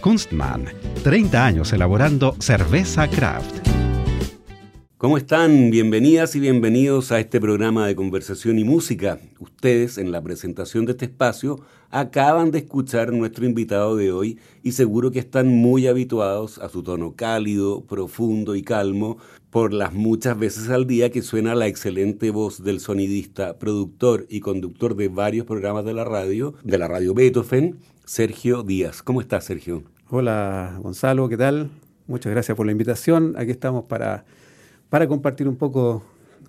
Kunstmann, 30 años elaborando cerveza craft. ¿Cómo están? Bienvenidas y bienvenidos a este programa de conversación y música. Ustedes en la presentación de este espacio acaban de escuchar nuestro invitado de hoy y seguro que están muy habituados a su tono cálido, profundo y calmo por las muchas veces al día que suena la excelente voz del sonidista, productor y conductor de varios programas de la radio, de la radio Beethoven, Sergio Díaz. ¿Cómo estás, Sergio? Hola, Gonzalo, ¿qué tal? Muchas gracias por la invitación. Aquí estamos para, para compartir un poco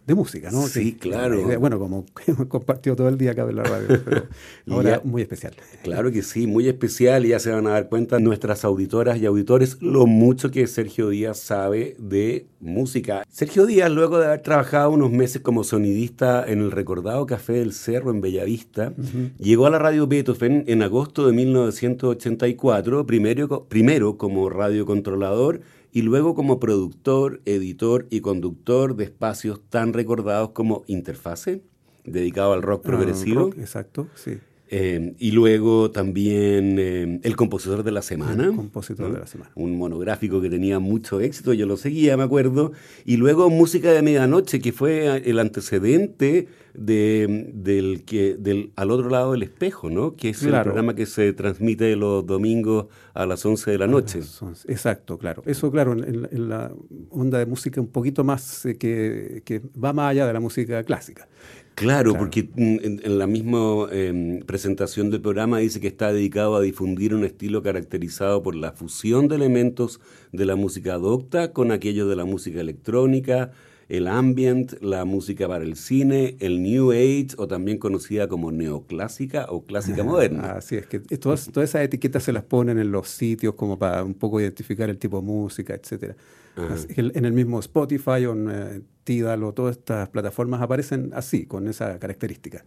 de música, ¿no? Sí, claro. bueno, como hemos compartido todo el día acá en la radio, pero ahora muy especial. Claro que sí, muy especial y ya se van a dar cuenta nuestras auditoras y auditores lo mucho que Sergio Díaz sabe de música. Sergio Díaz, luego de haber trabajado unos meses como sonidista en el recordado Café del Cerro en Bellavista, llegó a la radio Beethoven en agosto de 1984, primero, primero como radiocontrolador y luego como productor, editor y conductor de espacios tan recordados como Interfase, dedicado al rock ah, progresivo. exacto, sí. Eh, y luego también eh, El Compositor de la Semana. El Compositor de la Semana. Un monográfico que tenía mucho éxito, yo lo seguía, me acuerdo. Y luego Música de Medianoche, que fue el antecedente de, del que del Al otro lado del espejo, ¿no? Que es el programa que se transmite los domingos a las 11 de la noche. Exacto, claro. Eso, claro, en, la onda de música un poquito más eh, que, que va más allá de la música clásica. Claro, porque mm, en, la misma em, presentación del programa dice que está dedicado a difundir un estilo caracterizado por la fusión de elementos de la música docta con aquellos de la música electrónica, el ambient, la música para el cine, el New Age o también conocida como neoclásica o clásica moderna. Así es que todas, todas esas etiquetas se las ponen en los sitios como para un poco identificar el tipo de música, etcétera en el mismo Spotify o en eh, Tidal o todas estas plataformas aparecen así, con esa característica.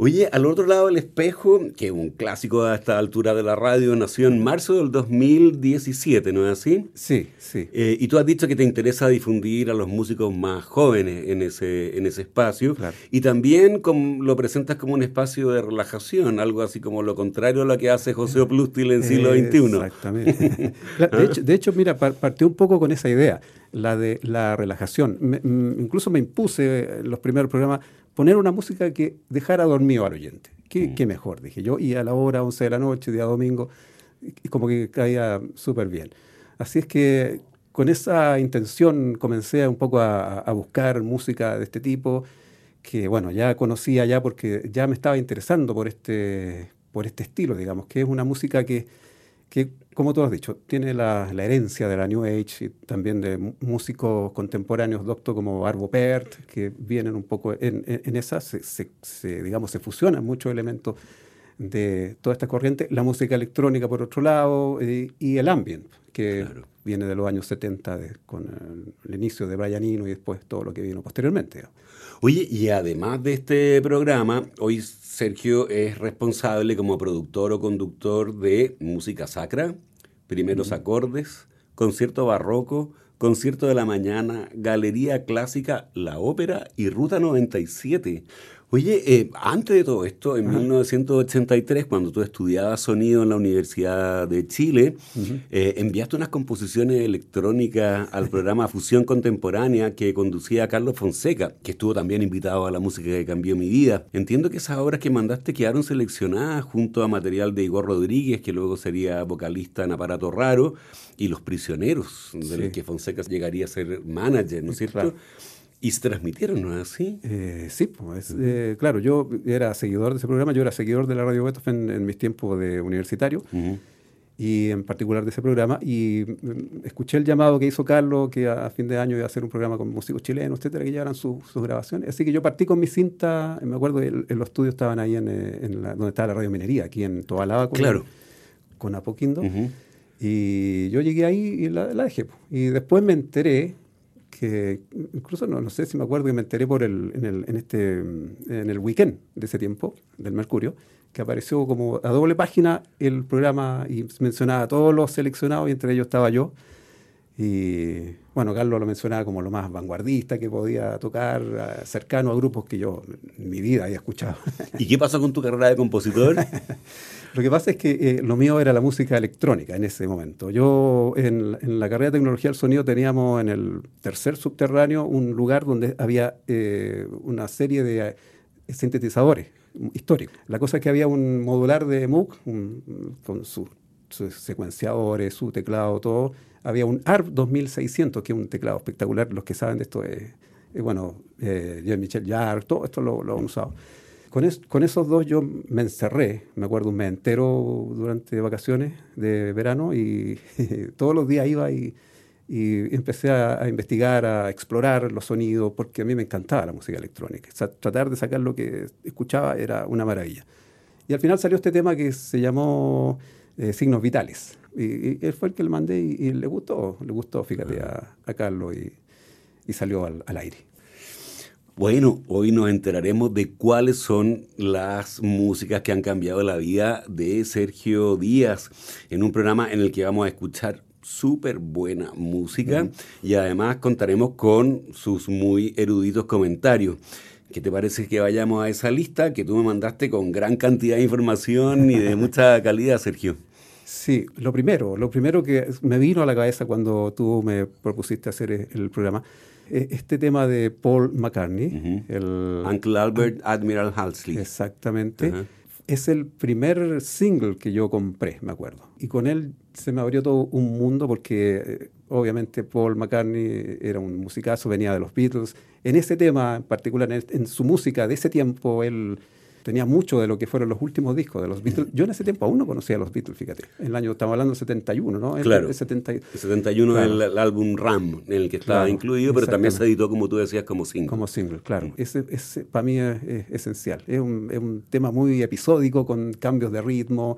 Oye, al otro lado del espejo, que es un clásico a esta altura de la radio, nació en marzo del 2017, ¿no es así? Sí, sí. Eh, y tú has dicho que te interesa difundir a los músicos más jóvenes en ese, en ese espacio. Y también lo presentas como un espacio de relajación, algo así como lo contrario a lo que hace José Oplustil en siglo XXI. Exactamente. de, hecho, de hecho, mira, partió un poco con esa idea, la de la relajación. incluso me impuse en los primeros programas poner una música que dejara dormido al oyente. ¿Qué, mm. mejor? Dije yo. Y a la hora 11 de la noche, día domingo, como que caía súper bien. Así es que con esa intención comencé un poco a, buscar música de este tipo, que bueno, ya conocía ya porque ya me estaba interesando por este, por este estilo, digamos, que es una música que, que como tú has dicho, tiene la, herencia de la New Age y también de músicos contemporáneos doctos como Arvo Pärt, que vienen un poco en, en, esa, se, digamos, se fusionan muchos elementos de toda esta corriente, la música electrónica por otro lado y el ambient, que viene de los años 70 con el, inicio de Brian Eno y después todo lo que vino posteriormente. Oye, y además de este programa, hoy Sergio es responsable como productor o conductor de música sacra, primeros acordes, concierto barroco, concierto de la mañana, galería clásica, la ópera y Ruta 97. Oye, eh, antes de todo esto, en 1983, cuando tú estudiabas sonido en la Universidad de Chile, eh, enviaste unas composiciones electrónicas al programa Fusión Contemporánea que conducía Carlos Fonseca, que estuvo también invitado a la música que cambió mi vida. Entiendo que esas obras que mandaste quedaron seleccionadas junto a material de Igor Rodríguez, que luego sería vocalista en Aparato Raro, y Los Prisioneros, del que Fonseca llegaría a ser manager, ¿no es cierto? Y se transmitieron, ¿no es así? Eh, sí, pues, eh, claro, yo era seguidor de ese programa, yo era seguidor de la Radio Beethoven en, mis tiempos de universitario, y en particular de ese programa, y mm, escuché el llamado que hizo Carlos, que a, fin de año iba a hacer un programa con músicos chilenos, etcétera, que llevaran sus grabaciones. Así que yo partí con mi cinta, me acuerdo, en, los estudios estaban ahí en, en la, donde estaba la Radio Minería, aquí en Tobalaba, con, claro. con Apoquindo. Y yo llegué ahí y la, la dejé. Y después me enteré que incluso no, no sé si me acuerdo que me enteré por el, en, el, en, este, en el weekend de ese tiempo, del Mercurio, que apareció como a doble página el programa y mencionaba a todos los seleccionados y entre ellos estaba yo. Y bueno, Carlos lo mencionaba como lo más vanguardista que podía tocar, cercano a grupos que yo en mi vida había escuchado. ¿Y qué pasó con tu carrera de compositor? Lo que pasa es que eh, lo mío era la música electrónica en ese momento. Yo en, la carrera de tecnología del sonido teníamos en el tercer subterráneo un lugar donde había eh, una serie de eh, sintetizadores históricos. La cosa es que había un modular de MOOC con sus secuenciadores, su teclado, todo. Había un ARP 2600, que es un teclado espectacular. Los que saben de esto es, bueno, Jean-Michel Jarre, todo esto lo, lo han usado. Con, con, esos dos yo me encerré, me acuerdo un mes entero durante vacaciones de verano y todos los días iba y, empecé a, investigar, a explorar los sonidos, porque a mí me encantaba la música electrónica. tratar de sacar lo que escuchaba era una maravilla. Y al final salió este tema que se llamó eh, Signos Vitales. Y, él fue el que le mandé y, le gustó, le gustó, fíjate, a, a Carlos y, y salió al, al aire. Bueno, hoy nos enteraremos de cuáles son las músicas que han cambiado la vida de Sergio Díaz en un programa en el que vamos a escuchar súper buena música y además contaremos con sus muy eruditos comentarios. ¿Qué te parece que vayamos a esa lista que tú me mandaste con gran cantidad de información y de mucha calidad, Sergio? Sí, lo primero, lo primero que me vino a la cabeza cuando tú me propusiste hacer el programa eh, este tema de Paul McCartney. el, Uncle Albert Admiral Halsley. Exactamente. Es el primer single que yo compré, me acuerdo. Y con él se me abrió todo un mundo porque eh, obviamente Paul McCartney era un musicazo, venía de los Beatles. En ese tema en particular, en su música de ese tiempo, él tenía mucho de lo que fueron los últimos discos de los Beatles. Yo en ese tiempo aún no conocía a los Beatles, fíjate. En el año, estamos hablando del 71, ¿no? Claro. El, 71 es el, álbum Ram, en el que estaba incluido, pero también se editó, como tú decías, como single. Como single, claro. Ese, ese para mí es, esencial. Es un, es un tema muy episódico, con cambios de ritmo.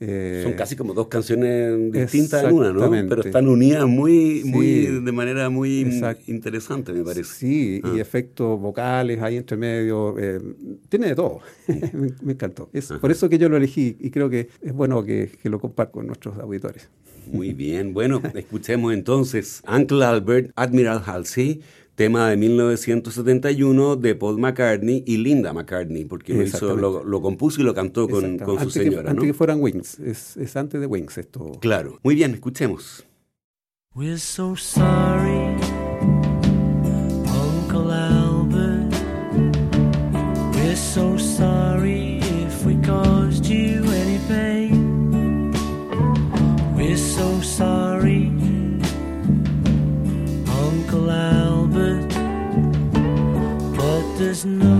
Eh, Son casi como dos canciones distintas en una, ¿no? Pero están unidas muy, muy de manera muy interesante, me parece. Sí, y ah. efectos vocales ahí entre medio. Eh, tiene de todo. me, encantó. Es por eso que yo lo elegí y creo que es bueno que, que lo comparto con nuestros auditores. Muy bien. Bueno, escuchemos entonces Uncle Albert, Admiral Halsey tema de 1971 de Paul McCartney y Linda McCartney, porque lo, hizo, lo, compuso y lo cantó con, con su señora. Que, Antes que fueran Wings, es, es, antes de Wings esto. Claro, muy bien, escuchemos. We're so sorry, no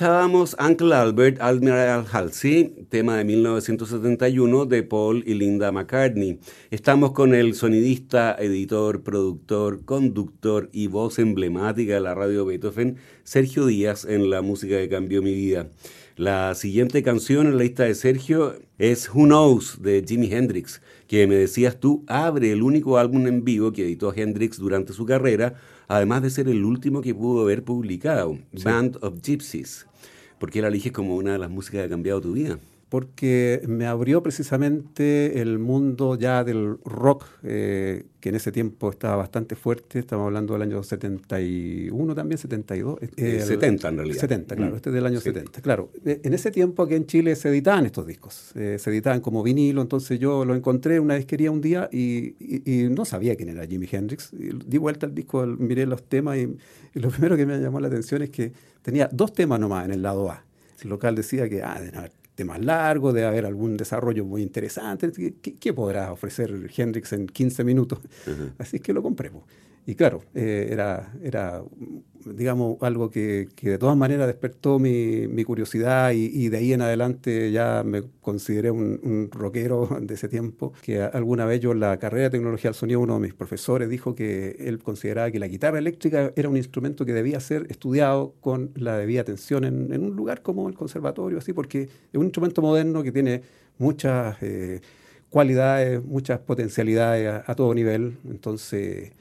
Escuchábamos Uncle Albert, Admiral Halsey, tema de 1971 de Paul y Linda McCartney. Estamos con el sonidista, editor, productor, conductor y voz emblemática de la radio Beethoven, Sergio Díaz, en la música que cambió mi vida. La siguiente canción en la lista de Sergio es Who Knows de Jimi Hendrix, que me decías tú abre el único álbum en vivo que editó Hendrix durante su carrera además de ser el último que pudo haber publicado, Band of Gypsies. ¿Por qué la eliges como una de las músicas que ha cambiado tu vida? Porque me abrió precisamente el mundo ya del rock, eh, que en ese tiempo estaba bastante fuerte, estamos hablando del año 71 también, 72. Eh, 70 en realidad. 70, claro, mm. este es del año 70. Claro, eh, en ese tiempo aquí en Chile se editaban estos discos, eh, se editaban como vinilo, entonces yo lo encontré una disquería un día y, y, no sabía quién era Jimi Hendrix. di vuelta al disco, miré los temas y, y, lo primero que me llamó la atención es que tenía dos temas nomás en el lado A. El local decía que, ah, de más largo, debe haber algún desarrollo muy interesante. ¿Qué, podrá ofrecer Hendrix en 15 minutos? Así que lo compré. Y claro, eh, era, era, digamos, algo que, de todas maneras despertó mi, curiosidad y, de ahí en adelante ya me consideré un, rockero de ese tiempo, que alguna vez yo en la carrera de tecnología del sonido, uno de mis profesores dijo que él consideraba que la guitarra eléctrica era un instrumento que debía ser estudiado con la debida atención en, un lugar como el conservatorio, así, porque es un instrumento moderno que tiene muchas... Eh, cualidades, muchas potencialidades a todo nivel. Entonces,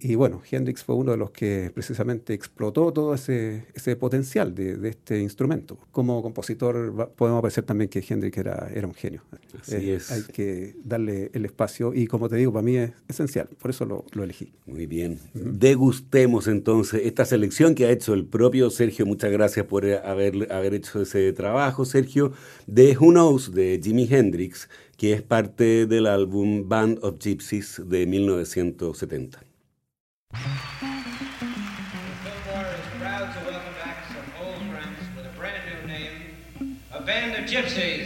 y, bueno, Hendrix fue uno de los que precisamente explotó todo ese, ese potencial de, este instrumento. Como compositor podemos apreciar también que Hendrix era, era un genio. Así eh, es. Hay que darle el espacio y como te digo, para mí es esencial, por eso lo, lo elegí. Muy bien. Degustemos entonces esta selección que ha hecho el propio Sergio. Muchas gracias por haber, haber hecho ese trabajo, Sergio, de Who Knows, de Jimi Hendrix, que es parte del álbum Band of Gypsies de 1970. Fillmore is proud to welcome back some old friends with a brand new name, a band of gypsies.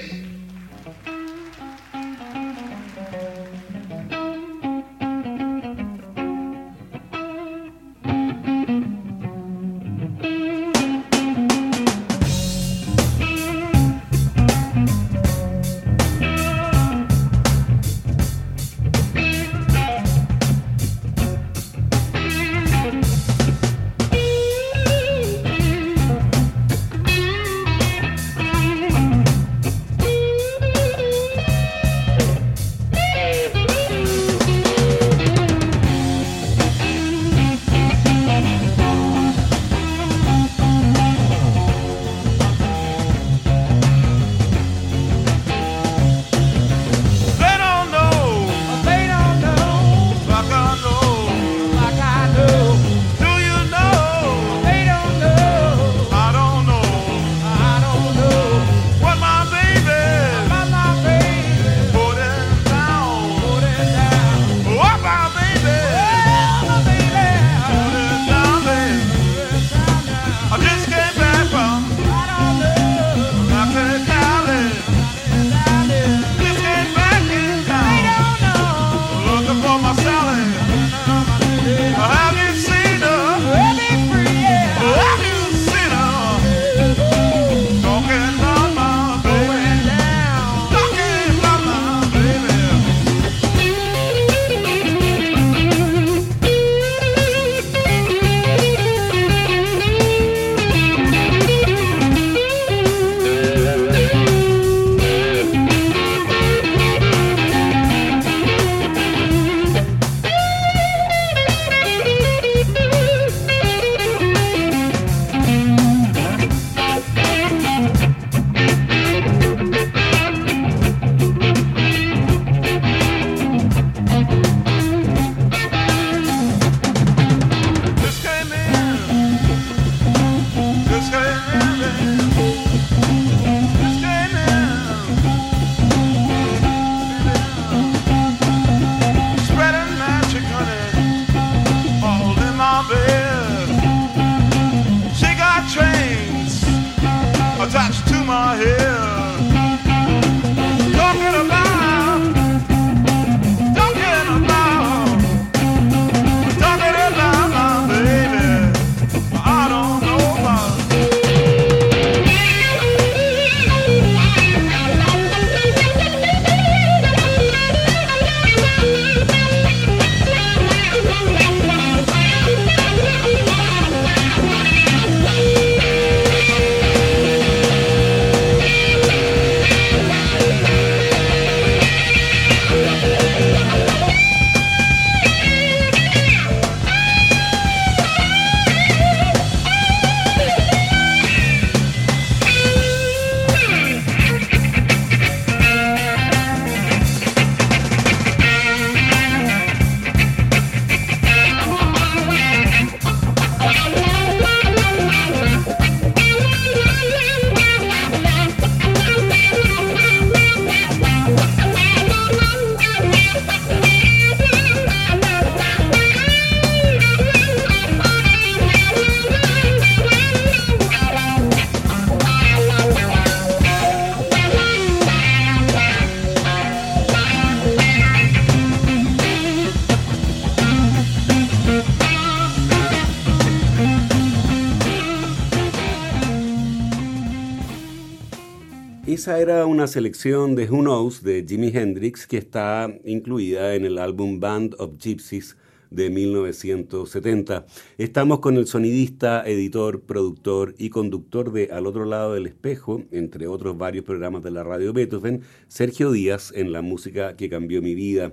Esa era una selección de Who Knows de Jimi Hendrix que está incluida en el álbum Band of Gypsies de 1970. Estamos con el sonidista, editor, productor y conductor de Al otro lado del espejo, entre otros varios programas de la radio Beethoven, Sergio Díaz en la música que cambió mi vida.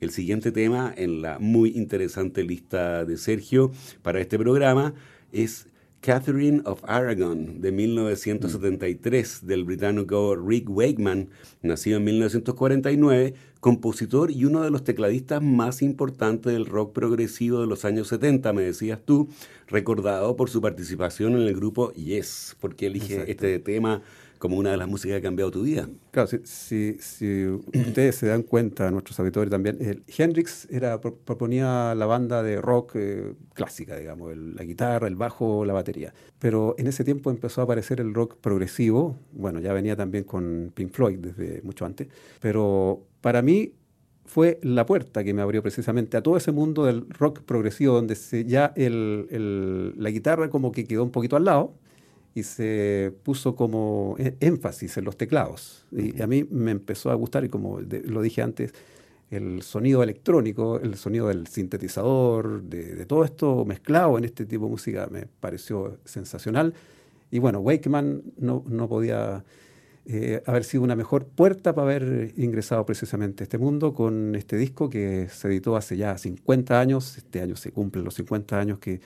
El siguiente tema en la muy interesante lista de Sergio para este programa es Catherine of Aragon de 1973 del británico Rick Wakeman, nacido en 1949, compositor y uno de los tecladistas más importantes del rock progresivo de los años 70, me decías tú, recordado por su participación en el grupo Yes, porque elige Exacto. este tema como una de las músicas que ha cambiado tu vida. Claro, si, ustedes se dan cuenta, nuestros auditores también, Hendrix era, pro- proponía la banda de rock eh, clásica, digamos, la guitarra, el bajo, la batería. Pero en ese tiempo empezó a aparecer el rock progresivo, bueno, ya venía también con Pink Floyd desde mucho antes, pero para mí fue la puerta que me abrió precisamente a todo ese mundo del rock progresivo, donde ya la guitarra como que quedó un poquito al lado y se puso como é- énfasis en los teclados. Y a mí me empezó a gustar, y como de- lo dije antes, el sonido electrónico, el sonido del sintetizador, de, de todo esto mezclado en este tipo de música me pareció sensacional. Y bueno, Wakeman no, no podía eh, haber sido una mejor puerta para haber ingresado precisamente a este mundo con este disco que se editó hace ya 50 años. Este año se cumplen los 50 años que,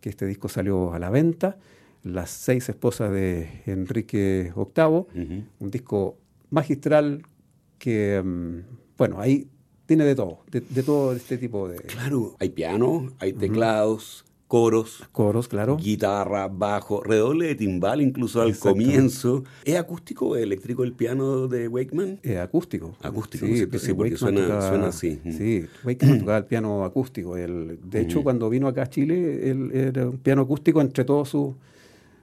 que este disco salió a la venta. Las seis esposas de Enrique VIII, un disco magistral que, mm, bueno, ahí tiene de todo, de, de todo este tipo de Claro, hay piano, hay teclados, coros, coros, claro. guitarra, bajo, redoble de timbal incluso al comienzo. ¿Es acústico o eléctrico el piano de Wakeman? Eh, acústico. Acústico, ¿no es cierto? Sí, eh, porque suena- suena así. Sí, Wakeman tocaba el piano acústico. Él, de hecho, cuando vino acá a Chile, él era un piano acústico entre todos sus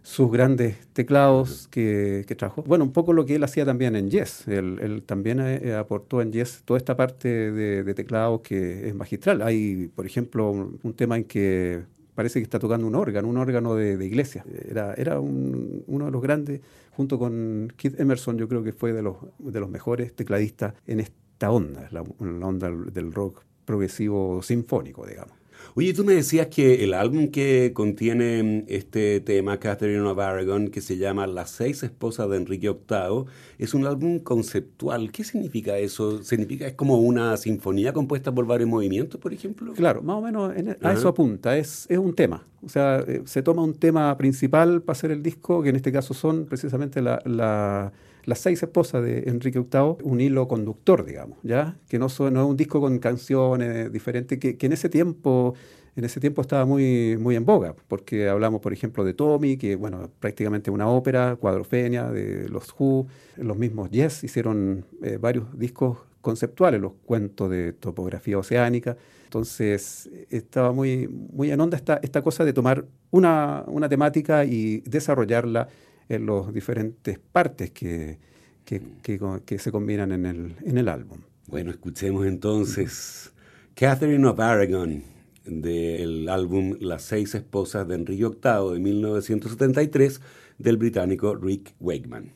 sus grandes teclados que, trajo. Bueno, un poco lo que él hacía también en Yes. Él, también eh, aportó en Yes toda esta parte de, de teclados que es magistral. Hay, por ejemplo, un, tema en que parece que está tocando un órgano, un órgano de, iglesia. Era, era un- uno de los grandes, junto con Keith Emerson, yo creo que fue de los, de los mejores tecladistas en esta onda, la onda del rock progresivo sinfónico, digamos. Oye, tú me decías que el álbum que contiene este tema, Catherine of Aragon, que se llama Las seis esposas de Enrique VIII, es un álbum conceptual. ¿Qué significa eso? ¿Significa es como una sinfonía compuesta por varios movimientos, por ejemplo? Claro, más o menos en- a Ajá. eso apunta, es, es un tema. O sea, eh, se toma un tema principal para hacer el disco, que en este caso son precisamente la- la- las seis esposas de Enrique VIII, un hilo conductor, digamos, ¿ya? Que no, son- no es un disco con canciones diferentes, que, que en ese tiempo... En ese tiempo estaba muy, muy en boga, porque hablamos, por ejemplo, de Tommy, que, bueno, prácticamente una ópera, Cuadrofenia, de los Who, los mismos Yes hicieron eh, varios discos conceptuales, los cuentos de topografía oceánica. Entonces, estaba muy, muy en onda esta, esta cosa de tomar una, una temática y desarrollarla en las diferentes partes que, que, que se combinan en el, en el álbum. Bueno, escuchemos entonces Catherine of Aragon del álbum Las seis esposas de Enrique VIII de 1973 del británico Rick Wakeman.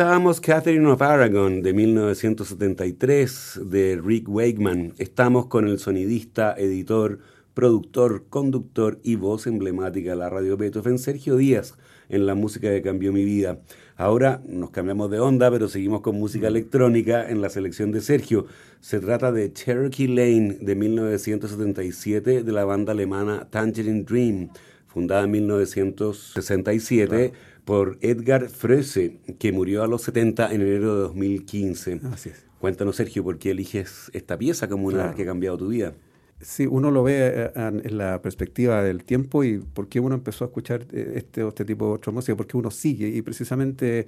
Escuchábamos Catherine of Aragon de 1973 de Rick Wakeman. Estamos con el sonidista, editor, productor, conductor y voz emblemática de la radio Beethoven, Sergio Díaz, en la música que cambió mi vida. Ahora nos cambiamos de onda, pero seguimos con música electrónica en la selección de Sergio. Se trata de Cherokee Lane de 1977 de la banda alemana Tangerine Dream, fundada en 1967 por Edgar Fröse, que murió a los 70 en enero de 2015. Así es. Cuéntanos, Sergio, ¿por qué eliges esta pieza como una Claro. que ha cambiado tu vida? Sí, uno lo ve eh, en la perspectiva del tiempo y por qué uno empezó a escuchar eh, este, este tipo de otra música, porque uno sigue y precisamente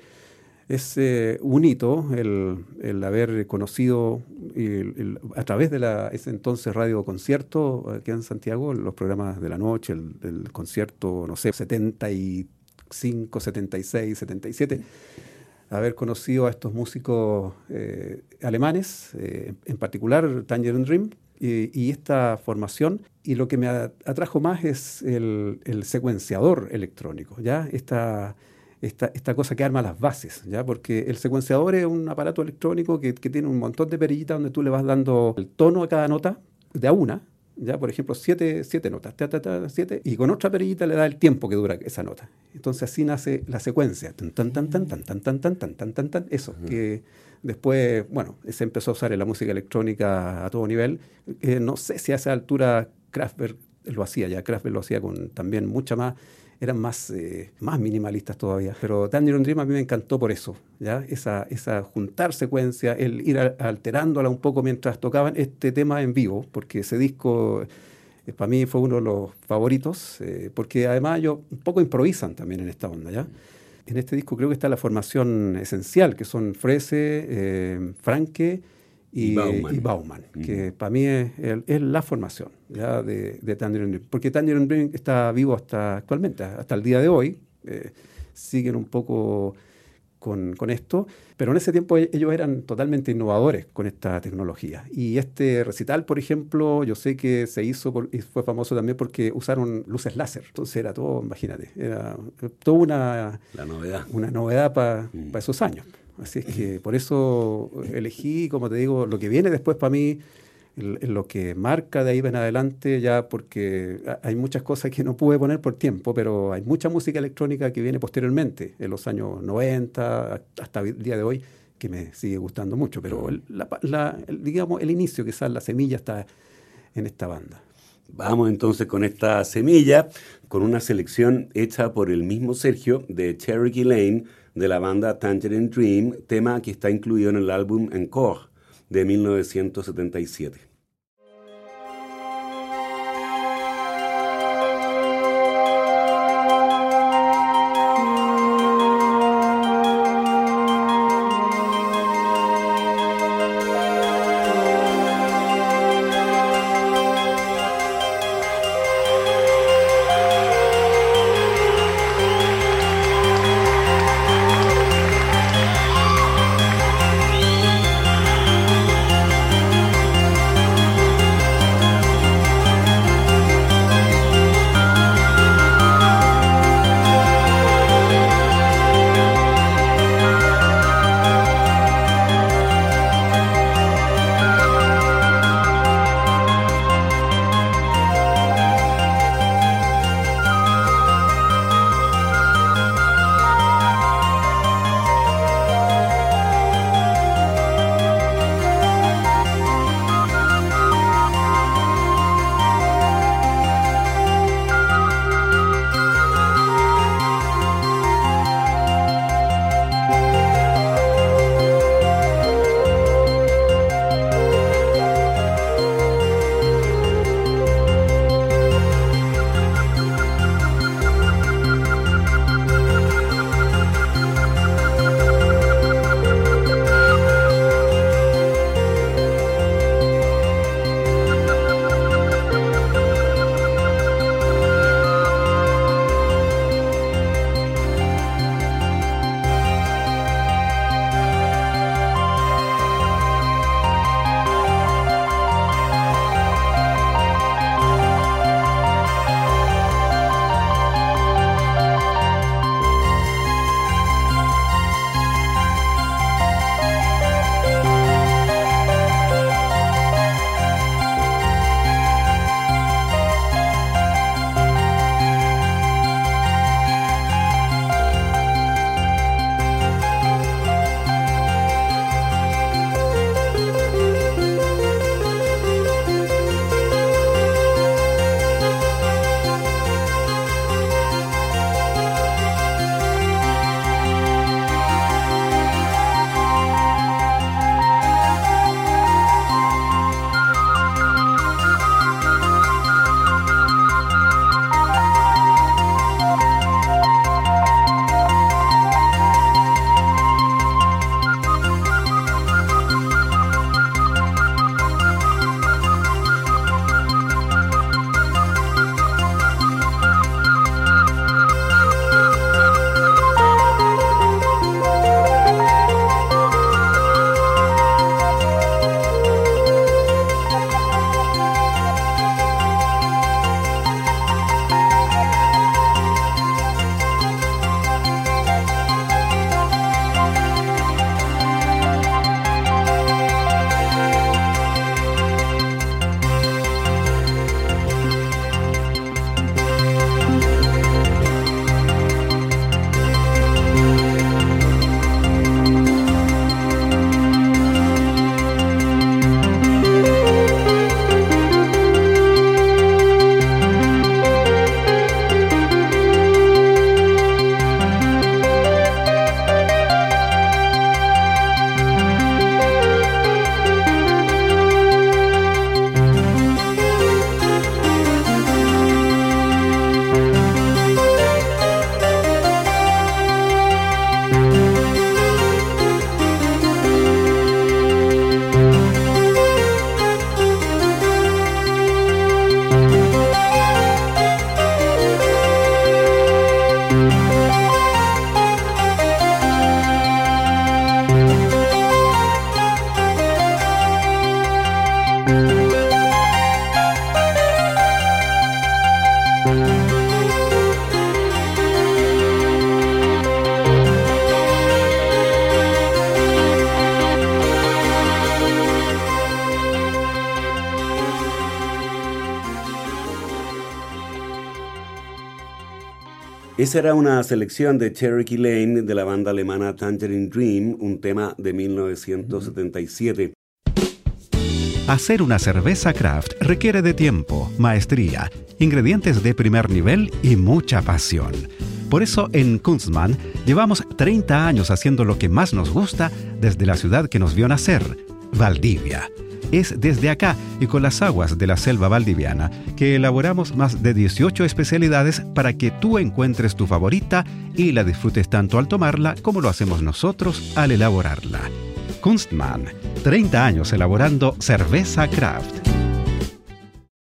es eh, un hito el, el haber conocido el- el- a través de la, ese entonces radio concierto aquí en Santiago, los programas de la noche, el, concierto, no sé, 75, 76, 77 haber conocido a estos músicos eh, alemanes, eh, en particular Tangerine Dream, y, esta formación. Y lo que me atrajo más es el, el secuenciador electrónico, ¿ya? Esta, esta, esta cosa que arma las bases, ¿ya? Porque el secuenciador es un aparato electrónico que, que tiene un montón de perillitas donde tú le vas dando el tono a cada nota de a una, ¿ya? Por ejemplo, siete, siete notas, ta, ta, ta, siete, y con otra perillita le da el tiempo que dura esa nota. Entonces así nace la secuencia. Tan, tan, tan, tan, tan, tan, tan, tan, tan, tan, tan, tan, eso, que después, bueno, se empezó a usar en la música electrónica a todo nivel. Eh, no sé si a esa altura Kraftwerk lo hacía ya, Kraftwerk lo hacía con también mucha más, eran más, eh, más minimalistas todavía. Pero Tangerine Dream a mí me encantó por eso, ¿ya? Esa, esa juntar secuencia, el ir alterándola un poco mientras tocaban este tema en vivo, porque ese disco eh, para mí fue uno de los favoritos, eh, porque además ellos un poco improvisan también en esta onda, ¿ya? En este disco creo que está la formación esencial, que son Frese, eh, Franke y, Y Bauman. y Bauman, Ujú. que para mí es, es la formación ¿ya? de, de Tangerine Dream. Porque Tangerine Dream está vivo hasta actualmente, hasta el día de hoy. eh, siguen un poco con, con esto, pero en ese tiempo e- ellos eran totalmente innovadores con esta tecnología. Y este recital, por ejemplo, yo sé que se hizo por- y fue famoso también porque usaron luces láser. Entonces era todo, imagínate, era toda una, La novedad. una novedad para Mm. esos años. Así es que por eso elegí, como te digo, lo que viene después para mí, lo que marca de ahí en adelante, ya porque ha- hay muchas cosas que no pude poner por tiempo, pero hay mucha música electrónica que viene posteriormente, en los años 90, hasta el día de hoy, que me sigue gustando mucho. Pero el, la la- digamos, el inicio, quizás la semilla está en esta banda. Vamos entonces con esta semilla, con una selección hecha por el mismo Sergio de Cherokee Lane de la banda Tangerine Dream, tema que está incluido en el álbum Encore de 1977. Esa era una selección de Cherokee Lane de la banda alemana Tangerine Dream, un tema de 1977. Hacer una cerveza craft requiere de tiempo, maestría, ingredientes de primer nivel y mucha pasión. Por eso en Kunstmann llevamos 30 años haciendo lo que más nos gusta desde la ciudad que nos vio nacer, Valdivia. Es desde acá y con las aguas de la selva valdiviana que elaboramos más de 18 especialidades para que tú encuentres tu favorita y la disfrutes tanto al tomarla como lo hacemos nosotros al elaborarla. Kunstmann, 30 años elaborando cerveza craft.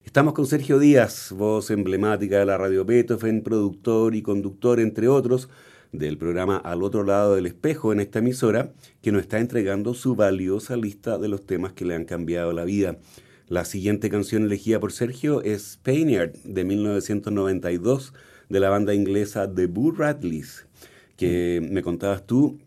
Estamos con Sergio Díaz, voz emblemática de la radio Beethoven, productor y conductor, entre otros, del programa Al otro lado del espejo en esta emisora, que nos está entregando su valiosa lista de los temas que le han cambiado la vida. La siguiente canción elegida por Sergio es Spaniard de 1992 de la banda inglesa The Boo Radleys, que me contabas tú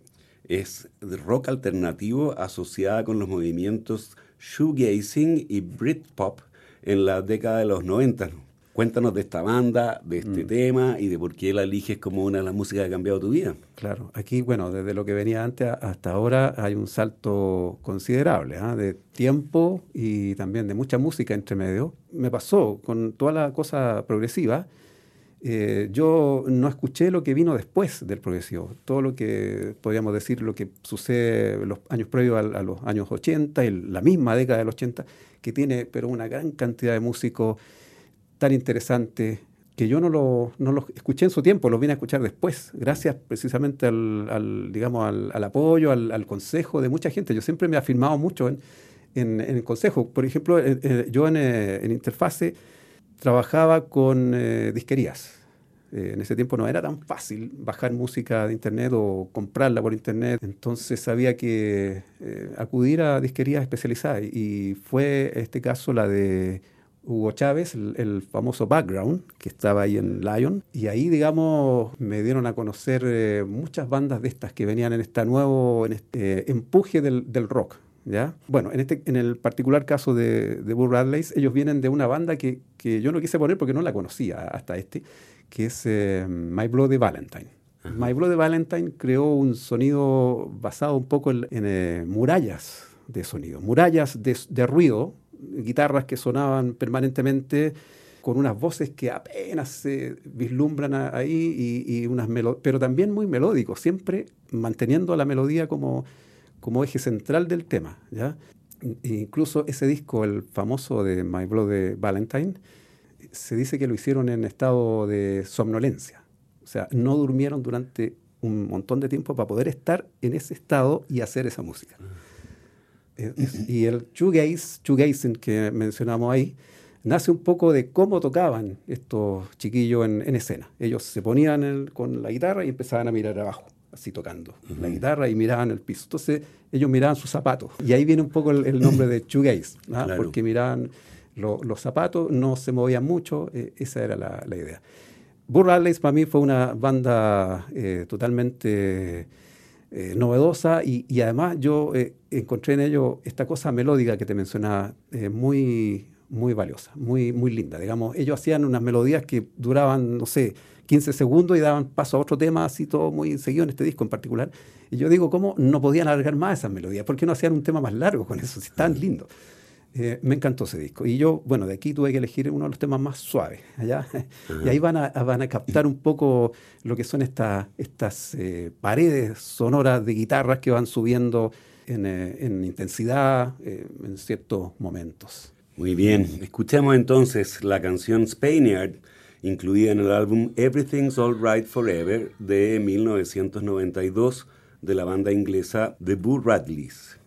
es rock alternativo asociada con los movimientos shoegazing y Britpop en la década de los 90. Cuéntanos de esta banda, de este Mm. tema y de por qué la eliges como una de las músicas que ha cambiado tu vida. Claro, aquí, bueno, desde lo que venía antes a- hasta ahora hay un salto considerable ¿ah? de tiempo y también de mucha música entre medio. Me pasó con toda la cosa progresiva. eh, yo no escuché lo que vino después del progresivo, todo lo que podríamos decir, lo que sucede los años previos al- a, los años 80 y la misma década del 80, que tiene pero una gran cantidad de músicos tan interesantes que yo no lo, no los escuché en su tiempo, los vine a escuchar después, gracias precisamente al, al, digamos, al, al apoyo, al, al consejo de mucha gente. Yo siempre me he afirmado mucho en, en- en el consejo. Por ejemplo, eh, eh, yo en, eh, en Interfase trabajaba con eh, disquerías. Eh, en ese tiempo no era tan fácil bajar música de internet o comprarla por internet, entonces había que eh, acudir a disquerías especializadas y fue este caso la de Hugo Chávez, el, el famoso background que estaba ahí en Lion y ahí digamos me dieron a conocer eh, muchas bandas de estas que venían en este nuevo en este, empuje del, del rock. ¿Ya? Bueno, en, este, en el particular caso de, de Bull Radleys, ellos vienen de una banda que, que yo no quise poner porque no la conocía hasta este, que es eh, My Bloody Valentine. My Bloody Valentine creó un sonido basado un poco en, en, eh, murallas de sonido, murallas de, de, ruido, guitarras que sonaban permanentemente con unas voces que apenas se vislumbran ahí, y, unas pero también muy melódicos, siempre manteniendo la melodía como, como eje central del tema. ¿ya? Incluso ese disco, el famoso de My Bloody Valentine, se dice que lo hicieron en estado de somnolencia. O sea, no durmieron durante un montón de tiempo para poder estar en ese estado y hacer esa música. Es, y el shoegaze, shoegazing que mencionamos ahí, nace un poco de cómo tocaban estos chiquillos en, en escena. Ellos se ponían el, con la guitarra y empezaban a mirar abajo, así tocando uh -huh. la guitarra y miraban el piso. Entonces ellos miraban sus zapatos. Y ahí viene un poco el, el nombre de shoegaze, ¿no? claro. porque miraban lo, los zapatos, no se movían mucho, eh, esa era la, la idea. Burr Radleys para mí fue una banda eh, totalmente eh, novedosa y, y, además yo eh, encontré en ello esta cosa melódica que te mencionaba, eh, muy, muy valiosa, muy, muy linda. Digamos, ellos hacían unas melodías que duraban, no sé, 15 segundos y daban paso a otro tema, así todo muy seguido en este disco en particular. Y yo digo, ¿cómo no podían alargar más esas melodías? ¿Por qué no hacían un tema más largo con eso? Si tan lindo. Eh, me encantó ese disco. Y yo, bueno, de aquí tuve que elegir uno de los temas más suaves. ¿allá? Uh -huh. Y ahí van a, van a, captar un poco lo que son esta, estas eh, paredes sonoras de guitarras que van subiendo en, eh, en intensidad en ciertos momentos. Muy bien. Escuchemos entonces la canción Spaniard, incluida en el álbum Everything's All Right Forever de 1992 de la banda inglesa The Boo Radleys.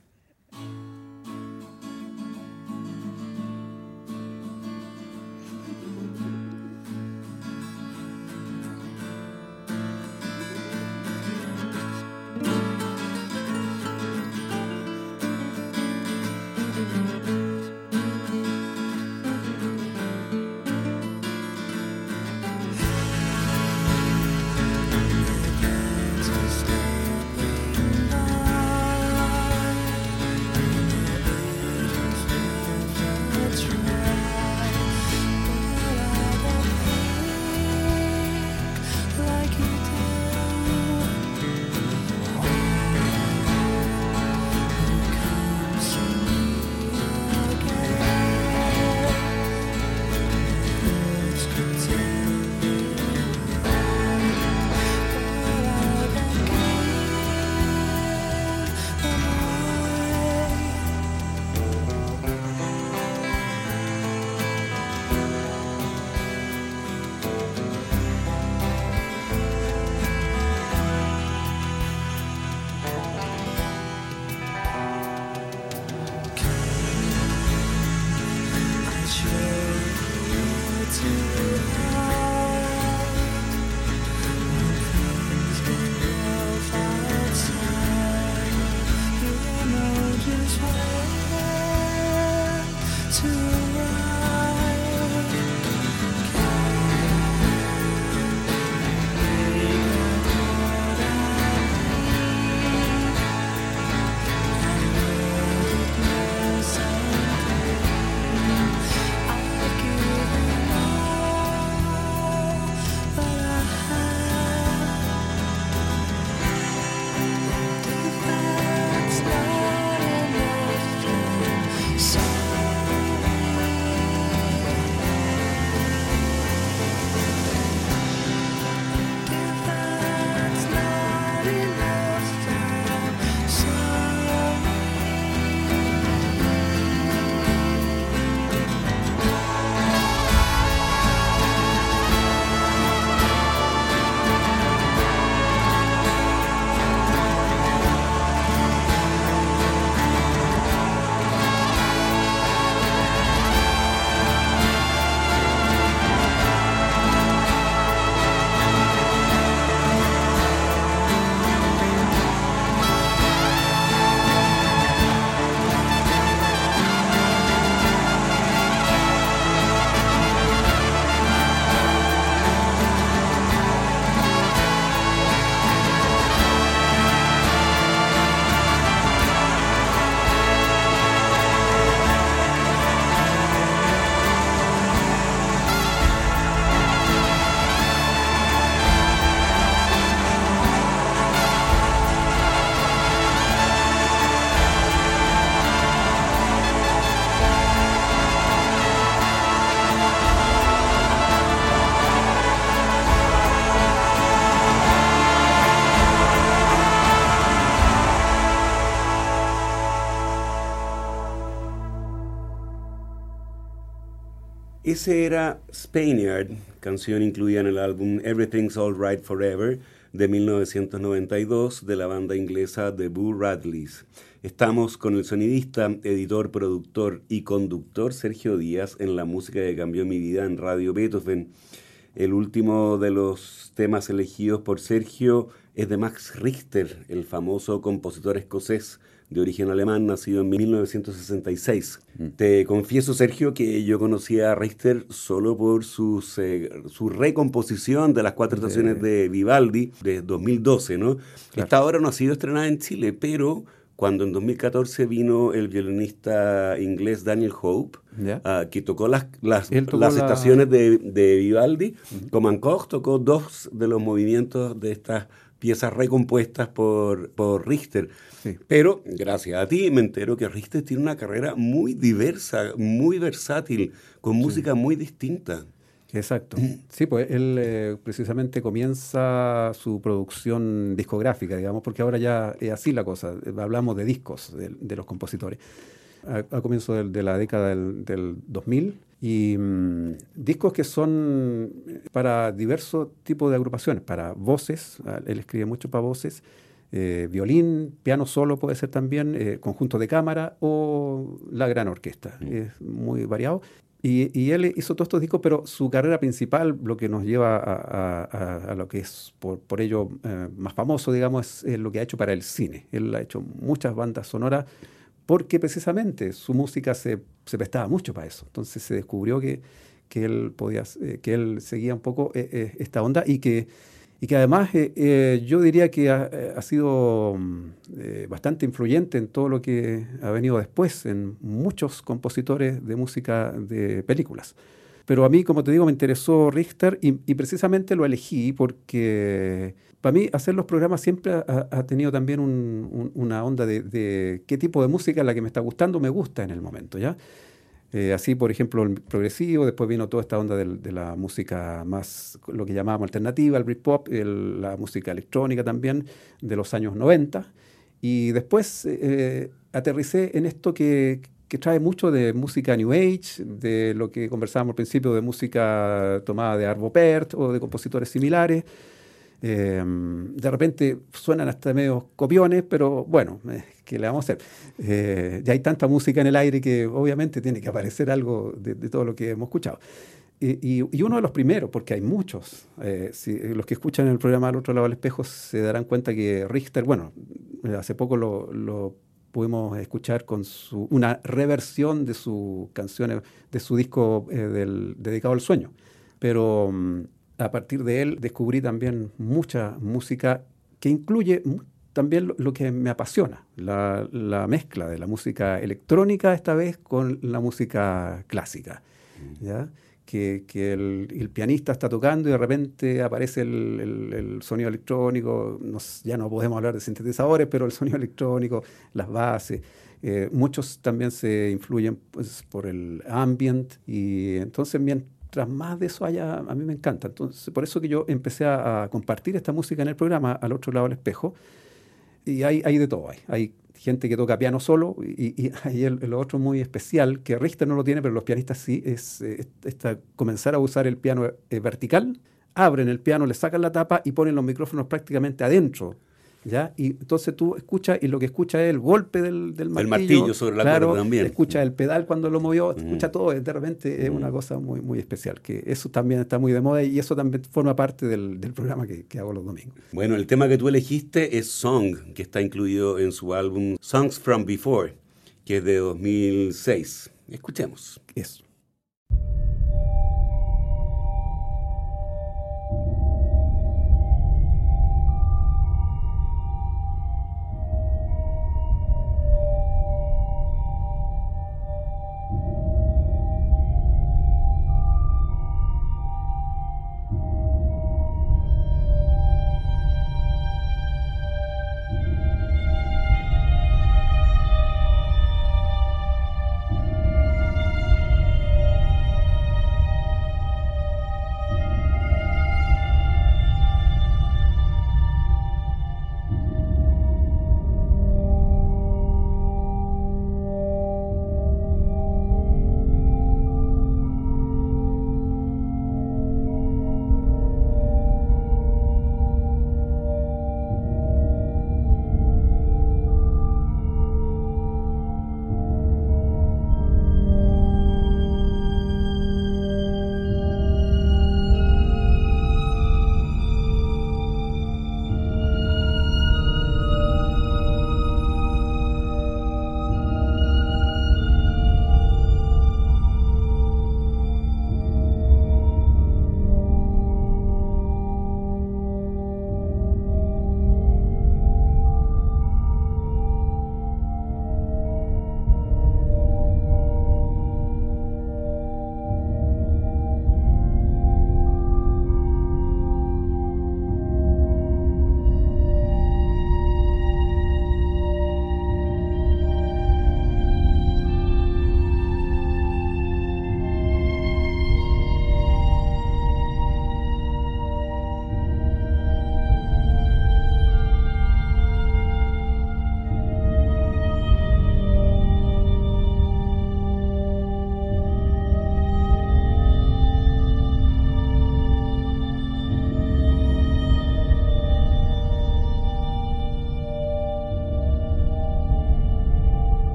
Ese era Spaniard, canción incluida en el álbum Everything's Alright Forever de 1992 de la banda inglesa The Boo Radleys. Estamos con el sonidista, editor, productor y conductor Sergio Díaz en la música que cambió mi vida en Radio Beethoven. El último de los temas elegidos por Sergio es de Max Richter, el famoso compositor escocés de origen alemán, nacido en 1966. Mm. Te confieso, Sergio, que yo conocía a Richter solo por sus, eh, su recomposición de las cuatro estaciones de Vivaldi de 2012, ¿no? Esta obra no ha sido estrenada en Chile, pero cuando en 2014 vino el violinista inglés Daniel Hope, ah, que tocó las, las, Él tocó las la- estaciones de, de Vivaldi, Comancoch tocó dos de los movimientos de estas piezas recompuestas por, por Richter. Sí. Pero gracias a ti me entero que Richter tiene una carrera muy diversa, muy versátil, con música muy distinta. Exacto. Sí, pues él eh, precisamente comienza su producción discográfica, digamos, porque ahora ya es así la cosa. Hablamos de discos de, de los compositores. A, a comienzo del- de, la década del, del 2000 y mm, discos que son eh, para diversos tipos de agrupaciones, para voces, ah, él escribe mucho para voces, eh, violín, piano solo puede ser también, eh, conjunto de cámara o la gran orquesta. Es muy variado. Y, y él hizo todos estos discos, pero su carrera principal, lo que nos lleva a, a- a- a lo que es por, por ello eh, más famoso, digamos, es, es lo que ha hecho para el cine. Él ha hecho muchas bandas sonoras porque precisamente su música se, se prestaba mucho para eso. Entonces se descubrió que, que él podía, eh, que él seguía un poco eh, eh, esta onda y que, y que además eh, eh, yo diría que ha, eh, ha sido mm, eh, bastante influyente en todo lo que ha venido después, en muchos compositores de música de películas. Pero a mí, como te digo, me interesó Richter y, y precisamente lo elegí porque para mí hacer los programas siempre ha, ha tenido también un- un- una onda de, de qué tipo de música es la que me está gustando, me gusta en el momento, ¿ya? Eh, así, por ejemplo, el progresivo, después vino toda esta onda del- de, la música más, lo que llamábamos alternativa, el Britpop, el- la música electrónica también, de los años 90. Y después eh, aterricé en esto que, que trae mucho de música New Age, de lo que conversábamos al principio, de música tomada de Arvo Pärt o de compositores similares. Eh, de repente suenan hasta medio copiones, pero bueno, eh, ¿qué le vamos a hacer? Eh, ya hay tanta música en el aire que obviamente tiene que aparecer algo de, todo lo que hemos escuchado. Y, uno de los primeros, porque hay muchos, eh, si- los que escuchan el programa al otro lado del espejo se darán cuenta que Richter, bueno, hace poco lo, lo pudimos escuchar con su, una reversión de sus canciones, de su disco dedicado al sueño. Pero mm, a partir de él descubrí también mucha música que incluye también lo, que me apasiona, la, la, mezcla de la música electrónica esta vez con la música clásica. ¿ya? Que, que el, pianista está tocando y de repente aparece el, el, sonido electrónico, ya no podemos hablar de sintetizadores, pero el sonido electrónico, las bases. Eh, muchos también se influyen pues, por el ambient y entonces mientras más de eso haya, a mí me encanta. Entonces, por eso que yo empecé a, compartir esta música en el programa al otro lado del espejo y hay, hay de todo. Hay, hay gente que toca piano solo y, y hay el, otro muy especial, que Richter no lo tiene, pero los pianistas sí, es, eh, comenzar a usar el piano eh, vertical, abren el piano, le sacan la tapa y ponen los micrófonos prácticamente adentro ¿ya? Y entonces tú escuchas, y lo que escuchas es el golpe del, del martillo. El martillo sobre la claro, también. Escuchas el pedal cuando lo movió, escucha todo, de repente es una cosa muy, muy especial, que eso también está muy de moda y eso también forma parte del, del programa que, que, hago los domingos. Bueno, el tema que tú elegiste es Song, que está incluido en su álbum Songs from Before, que es de 2006. Escuchemos. Eso.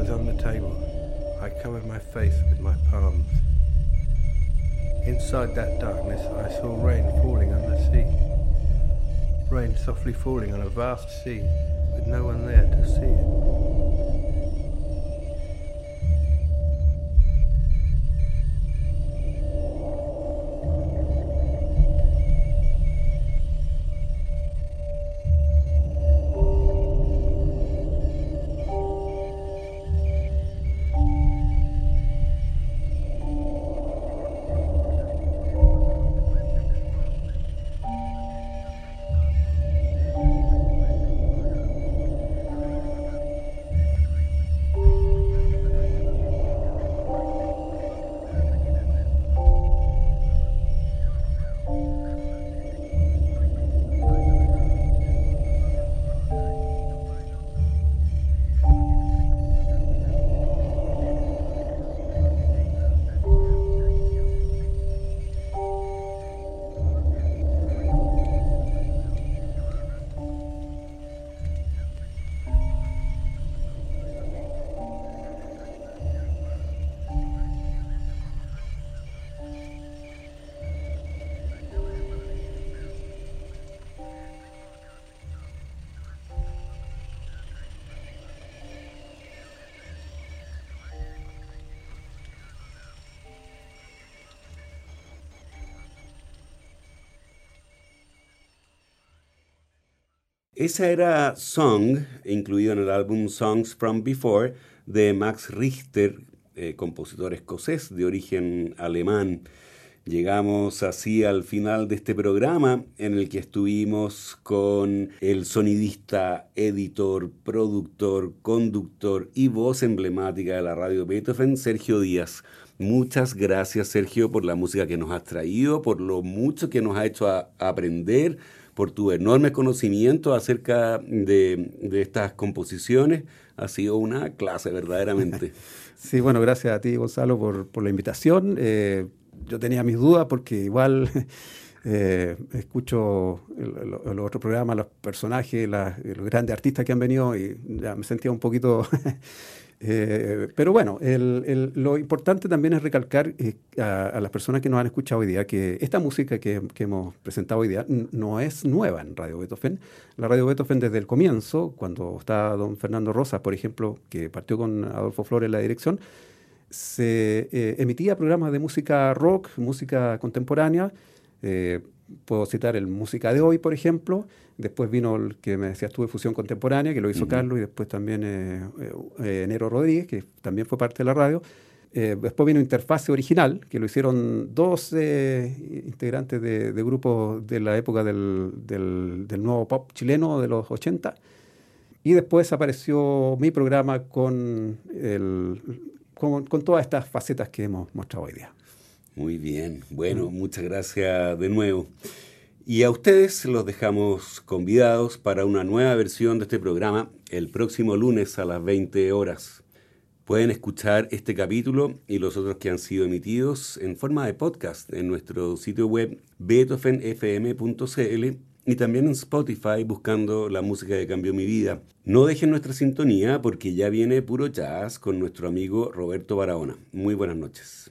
Elbows on the table, I covered my face with my palms. Inside that darkness, I saw rain falling on the sea. Rain softly falling on a vast sea with no one there to see it. Esa era Song, incluido en el álbum Songs from Before de Max Richter, eh, compositor escocés de origen alemán. Llegamos así al final de este programa en el que estuvimos con el sonidista, editor, productor, conductor y voz emblemática de la radio Beethoven, Sergio Díaz. Muchas gracias Sergio por la música que nos has traído, por lo mucho que nos ha hecho aprender, por tu enorme conocimiento acerca de, estas composiciones. Ha sido una clase verdaderamente. Sí, bueno, gracias a ti, Gonzalo, por, por la invitación. Eh, yo tenía mis dudas porque igual eh, escucho los otros programas, los personajes, los grandes artistas que han venido y ya me sentía un poquito... eh, pero bueno, el- el- lo importante también es recalcar eh, a, a las personas que nos han escuchado hoy día que esta música que, que hemos presentado hoy día no es nueva en Radio Beethoven. La Radio Beethoven desde el comienzo, cuando está don Fernando Rosas, por ejemplo, que partió con Adolfo Flores en la dirección, se eh, emitía programas de música rock, música contemporánea. eh, puedo citar el Música de Hoy, por ejemplo. Después vino el que me decías tú de Fusión Contemporánea, que lo hizo Carlos, y después también eh, eh, Enero Rodríguez, que también fue parte de la radio. Eh, después vino Interfase Original, que lo hicieron dos eh, integrantes de, de grupos de la época del, del- del nuevo pop chileno de los 80. Y después apareció mi programa con, el, con, con todas estas facetas que hemos mostrado hoy día. Muy bien, bueno, muchas gracias de nuevo. Y a ustedes los dejamos convidados para una nueva versión de este programa el próximo lunes a las 20 horas. Pueden escuchar este capítulo y los otros que han sido emitidos en forma de podcast en nuestro sitio web beethovenfm.cl y también en Spotify buscando la música que cambió mi vida. No dejen nuestra sintonía porque ya viene puro jazz con nuestro amigo Roberto Barahona. Muy buenas noches.